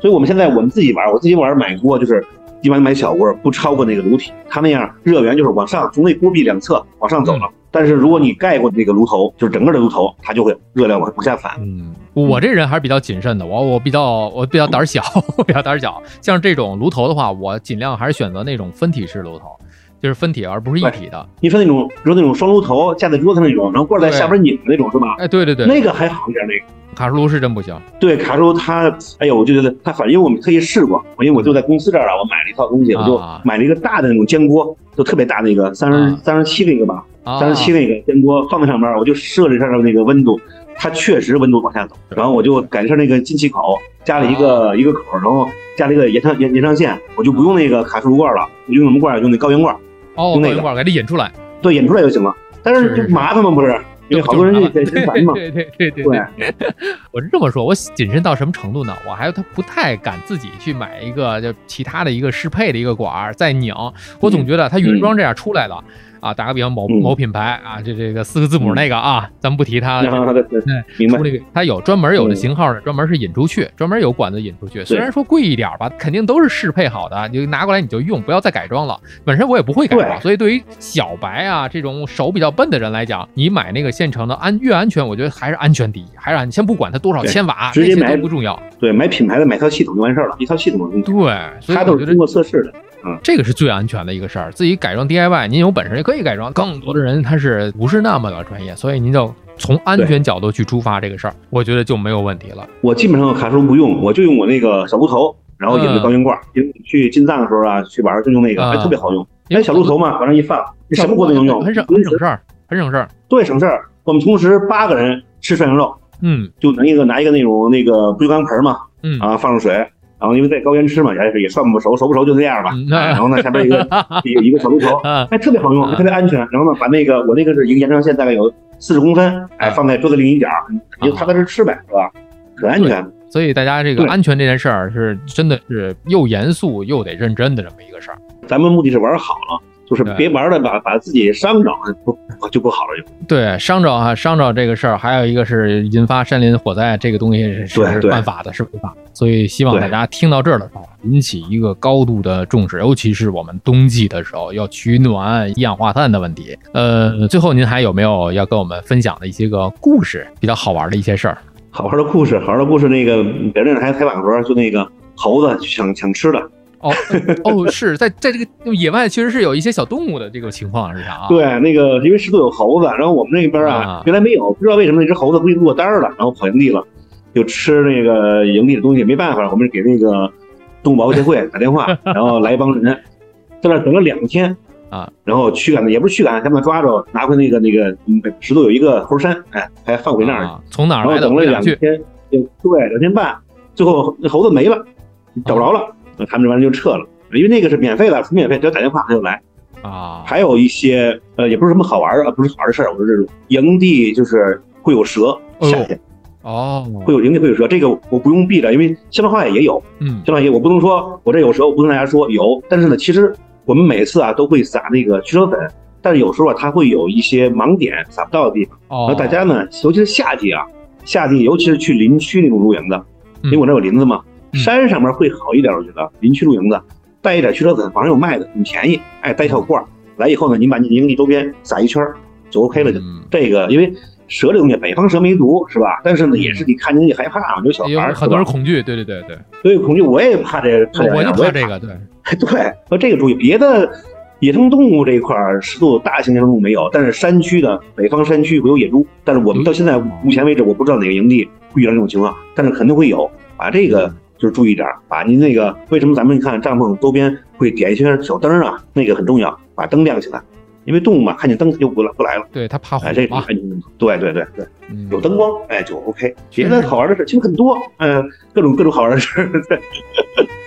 所以我们现在我们自己玩，我自己玩买锅就是一般买小锅，不超过那个炉体，它那样热源就是往上从那锅壁两侧往上走了。但是如果你盖过那个炉头，就是整个的炉头，它就会热量往往下反。嗯，我这人还是比较谨慎的，我我比较我比较胆小，我比较胆 小。像这种炉头的话，我尽量还是选择那种分体式炉头，就是分体而不是一体的。你说那种，比如那种双炉头架在桌子上那种，然后罐在下边拧的那种是吧？哎，对对对，那个还好一点，那个。卡式炉是真不行，对卡式炉它，哎呦，我就觉得它反，因为我们特意试过，因为我就在公司这儿啊，我买了一套东西，我就买了一个大的那种煎锅，就特别大那个三十三十七那个吧，三十七那个煎锅放在上面，我就设了一下那个温度，它确实温度往下走。然后我就改成那个进气口加了一个一个口，然后加了一个延长延延长线，我就不用那个卡式炉罐了，我用什么罐？用那高压罐。哦，用那个管给它引出来。对，引出来就行了。但是就麻烦嘛，不是？因为好多人就嫌烦嘛。对对对对对。我是这么说，我谨慎到什么程度呢？我还他不太敢自己去买一个就其他的一个适配的一个管儿再拧。我总觉得它原装这样出来的。啊，打个比方，某某品牌啊，这这个四个字母那个啊，咱们不提它。对对，明白。它有专门有的型号呢，专门是引出去，专门有管子引出去。虽然说贵一点吧，肯定都是适配好的，你就拿过来你就用，不要再改装了。本身我也不会改装，所以对于小白啊这种手比较笨的人来讲，你买那个现成的安越安全，我觉得还是安全第一，还是你先不管它多少千瓦，直接买不重要。对，买品牌的买套系统就完事儿了，一套系统的对，它都是经过测试的。嗯，这个是最安全的一个事儿。自己改装 DIY，您有本事也可以改装。更多的人他是不是那么的专业，所以您就从安全角度去出发这个事儿，我觉得就没有问题了。我基本上卡式炉不用，我就用我那个小鹿头，然后引个高压罐。因为去进藏的时候啊，去玩就用那个，还特别好用。因为小鹿头嘛，往上一放，你什么锅都能用，很省很省事儿，很省事儿。对，省事儿。我们同时八个人吃涮羊肉，嗯，就拿一个拿一个那种那个不锈钢盆嘛，嗯啊，放上水。然后因为在高原吃嘛，也是也算不熟，熟不熟就那样吧。然后呢，下边一个 有一个小炉头，哎，特别好用，还特别安全。然后呢，把那个我那个是一个延长线，大概有四十公分，哎，放在桌子另一角，你就踏踏实吃呗，是吧？很安全。所以大家这个安全这件事儿是真的是又严肃又得认真的这么一个事儿。咱们目的是玩好了。就是别玩的把把自己伤着，不就不好了就。对，伤着哈，伤着这个事儿，还有一个是引发山林火灾，这个东西是犯法的，是违法。所以希望大家听到这儿的时候，引起一个高度的重视，尤其是我们冬季的时候要取暖、一氧化碳的问题。呃，最后您还有没有要跟我们分享的一些个故事，比较好玩的一些事儿？好玩的故事，好玩的故事。那个别人还采访时候，就那个猴子抢抢吃的。哦哦，是在在这个野外，确实是有一些小动物的这个情况，是啥啊？对，那个因为石头有猴子，然后我们那边啊，原来没有，不知道为什么那只猴子估计落单了，然后跑营地了，就吃那个营地的东西，没办法，我们给那个动物保护协会打电话，然后来一帮人，在那等了两天啊，然后驱赶的也不是驱赶，他们抓着拿回那个那个石头有一个猴山，哎，还放回那儿，从哪来的？等了两天，对，两天半，最后那猴子没了，找不着了。他们这玩意就撤了，因为那个是免费的，纯免费，只要打电话他就来啊。还有一些呃，也不是什么好玩的，不是好玩的事儿。我说这种营地就是会有蛇，夏天哦，会有营地会有蛇，这个我不用避着，因为消防话也有，嗯，消防也我不能说我这有蛇，我不跟大家说有，但是呢，其实我们每次啊都会撒那个驱蛇粉，但是有时候啊它会有一些盲点撒不到的地方，那大家呢，尤其是夏季啊，夏季尤其是去林区那种露营的，因为我那有林子嘛。山上面会好一点，我觉得林区露营的带一点驱车粉，网上有卖的，很便宜。哎，带一小罐来以后呢，您把你营地周边撒一圈就 OK 了。就这个，因为蛇这东西，北方蛇没毒是吧？但是呢，也是你看见你害怕，有小孩很多人恐惧。对对对对，所以恐惧我也怕这，我就怕这个。对 对，和这个注意，别的野生动物这一块适度大型野生动物没有，但是山区的北方山区会有野猪。但是我们到现在目前为止，我不知道哪个营地会遇到这种情况，但是肯定会有。把这个。就是注意点，把您那个为什么咱们看帐篷周边会点一些小灯啊？那个很重要，把灯亮起来，因为动物嘛，看见灯它就不来不来了。对，它怕火。哎，这啊，对对对对，有灯光，哎，就 OK。别的好玩的事其实很多，嗯，各种各种好玩的事。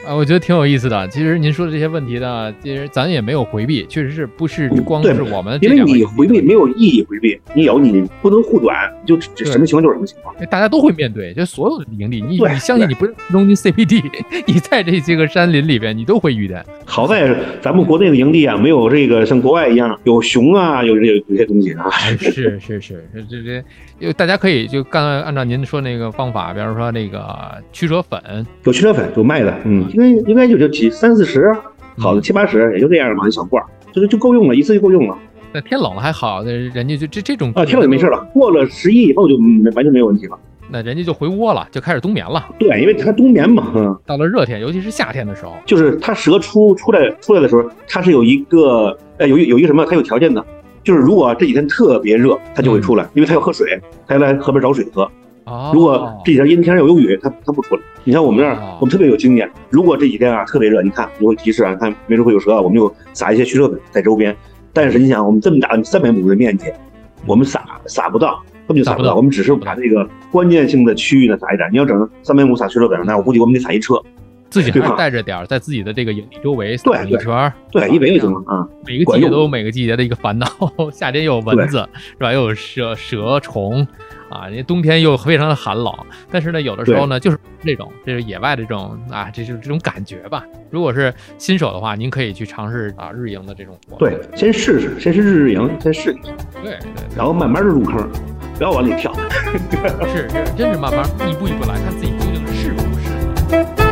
啊，我觉得挺有意思的。其实您说的这些问题呢，其实咱也没有回避，确实是不是光是我们？因为你回避没有意义，回避你有你不能护短，就什么情况就是什么情况。大家都会面对，就所有的营地，你你相信你不是东京 CPD，你在这些个山林里边，你都会遇见。好在咱们国内的营地啊，没有这个像国外一样有熊啊，有这有些东西啊。是是是，这这，就大家可以就刚才按照您说那个方法，比方说那个驱蛇粉，有驱蛇粉有卖的，嗯。应该应该就就几三四十，好的七八十也就这样嘛，一小罐，就就够用了，一次就够用了。那天冷了还好，那人家就这这种啊，天冷就没事了。过了十一以后就没完全没有问题了。那人家就回窝了，就开始冬眠了。对，因为它冬眠嘛。嗯。到了热天，尤其是夏天的时候，就是它蛇出出来出来的时候，它是有一个呃有有一个什么，它有条件的，就是如果这几天特别热，它就会出来，因为它要喝水，它要来河边找水喝。如果这几天阴天又有雨，它它不出来。你像我们这儿，我们特别有经验。如果这几天啊特别热，你看就会提示啊，看没准会有蛇，我们就撒一些驱蛇粉在周边。但是你想，我们这么大三百亩的面积，我们撒撒不到，根本就撒不到。我们只是把这个关键性的区域呢撒一点。你要整三百亩撒驱蛇粉那，我估计我们得撒一车。自己还带着点儿，在自己的这个营地周围撒一圈对，一围就行了啊。每个季节都有每个季节的一个烦恼，夏天又有蚊子，是吧？又有蛇蛇虫，啊，你冬天又非常的寒冷。但是呢，有的时候呢，就是这种，这是野外的这种啊，这就是这种感觉吧。如果是新手的话，您可以去尝试啊日营的这种活。对，先试试，先是日日营，先试一下。对对。然后慢慢的入坑，不要往里跳。是是，真是慢慢一步一步来看自己究竟适不适合。